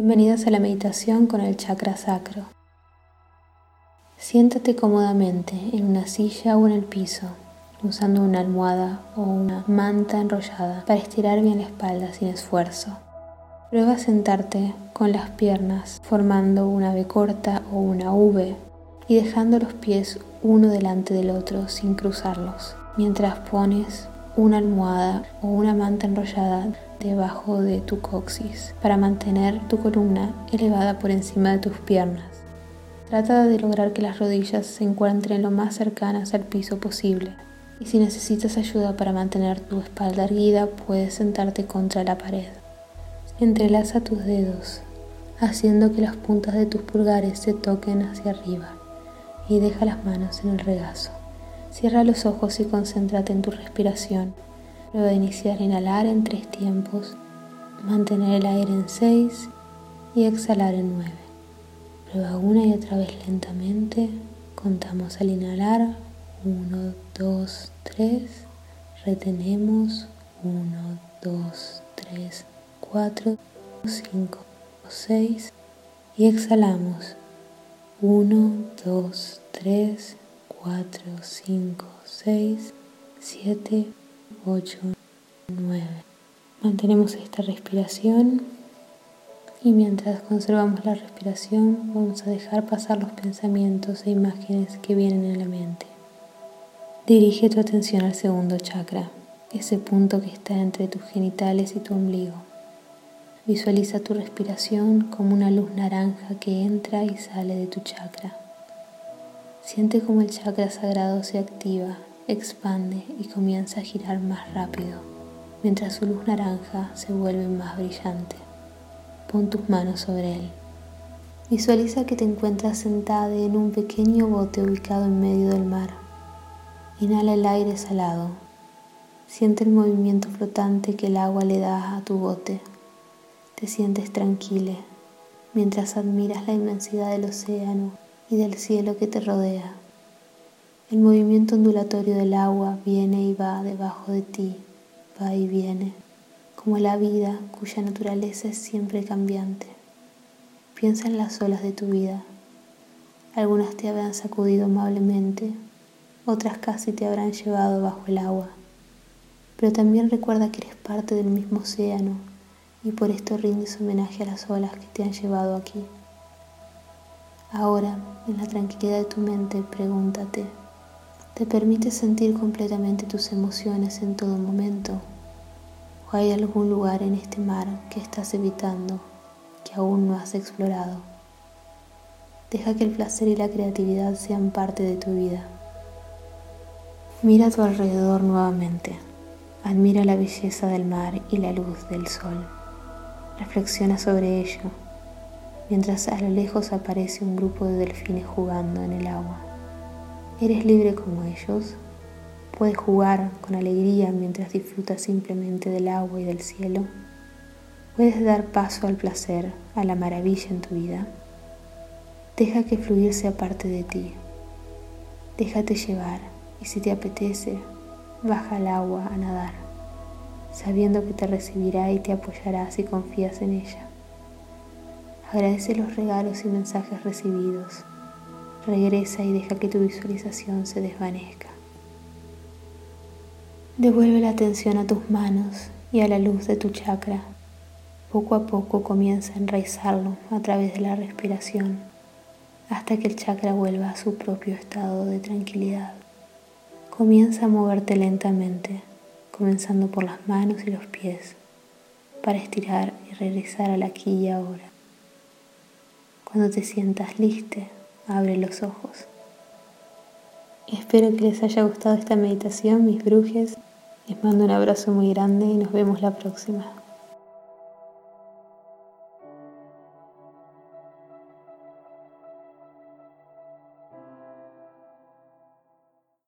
Bienvenidos a la meditación con el chakra sacro. Siéntate cómodamente en una silla o en el piso, usando una almohada o una manta enrollada para estirar bien la espalda sin esfuerzo. Prueba a sentarte con las piernas formando una V corta o una V y dejando los pies uno delante del otro sin cruzarlos, mientras pones una almohada o una manta enrollada debajo de tu coxis para mantener tu columna elevada por encima de tus piernas. Trata de lograr que las rodillas se encuentren lo más cercanas al piso posible. Y si necesitas ayuda para mantener tu espalda erguida, puedes sentarte contra la pared. Entrelaza tus dedos, haciendo que las puntas de tus pulgares se toquen hacia arriba y deja las manos en el regazo. Cierra los ojos y concéntrate en tu respiración. Luego de iniciar, inhalar en tres tiempos, mantener el aire en seis y exhalar en nueve. Prueba una y otra vez lentamente. Contamos al inhalar. Uno, dos, tres. Retenemos. Uno, dos, tres, cuatro, cinco, seis. Y exhalamos. Uno, dos, tres, cuatro, cinco, seis, siete, 8, 9. Mantenemos esta respiración y mientras conservamos la respiración vamos a dejar pasar los pensamientos e imágenes que vienen en la mente. Dirige tu atención al segundo chakra, ese punto que está entre tus genitales y tu ombligo. Visualiza tu respiración como una luz naranja que entra y sale de tu chakra. Siente como el chakra sagrado se activa expande y comienza a girar más rápido, mientras su luz naranja se vuelve más brillante. Pon tus manos sobre él. Visualiza que te encuentras sentada en un pequeño bote ubicado en medio del mar. Inhala el aire salado. Siente el movimiento flotante que el agua le da a tu bote. Te sientes tranquila mientras admiras la inmensidad del océano y del cielo que te rodea. El movimiento ondulatorio del agua viene y va debajo de ti, va y viene, como la vida cuya naturaleza es siempre cambiante. Piensa en las olas de tu vida. Algunas te habrán sacudido amablemente, otras casi te habrán llevado bajo el agua. Pero también recuerda que eres parte del mismo océano y por esto rindes homenaje a las olas que te han llevado aquí. Ahora, en la tranquilidad de tu mente, pregúntate, te permite sentir completamente tus emociones en todo momento? ¿O hay algún lugar en este mar que estás evitando, que aún no has explorado? Deja que el placer y la creatividad sean parte de tu vida. Mira a tu alrededor nuevamente. Admira la belleza del mar y la luz del sol. Reflexiona sobre ello, mientras a lo lejos aparece un grupo de delfines jugando en el agua. Eres libre como ellos. Puedes jugar con alegría mientras disfrutas simplemente del agua y del cielo. Puedes dar paso al placer, a la maravilla en tu vida. Deja que fluir sea parte de ti. Déjate llevar y si te apetece, baja al agua a nadar, sabiendo que te recibirá y te apoyará si confías en ella. Agradece los regalos y mensajes recibidos Regresa y deja que tu visualización se desvanezca. Devuelve la atención a tus manos y a la luz de tu chakra. Poco a poco comienza a enraizarlo a través de la respiración hasta que el chakra vuelva a su propio estado de tranquilidad. Comienza a moverte lentamente, comenzando por las manos y los pies, para estirar y regresar al aquí y ahora. Cuando te sientas listo, abre los ojos. Espero que les haya gustado esta meditación, mis brujes. Les mando un abrazo muy grande y nos vemos la próxima.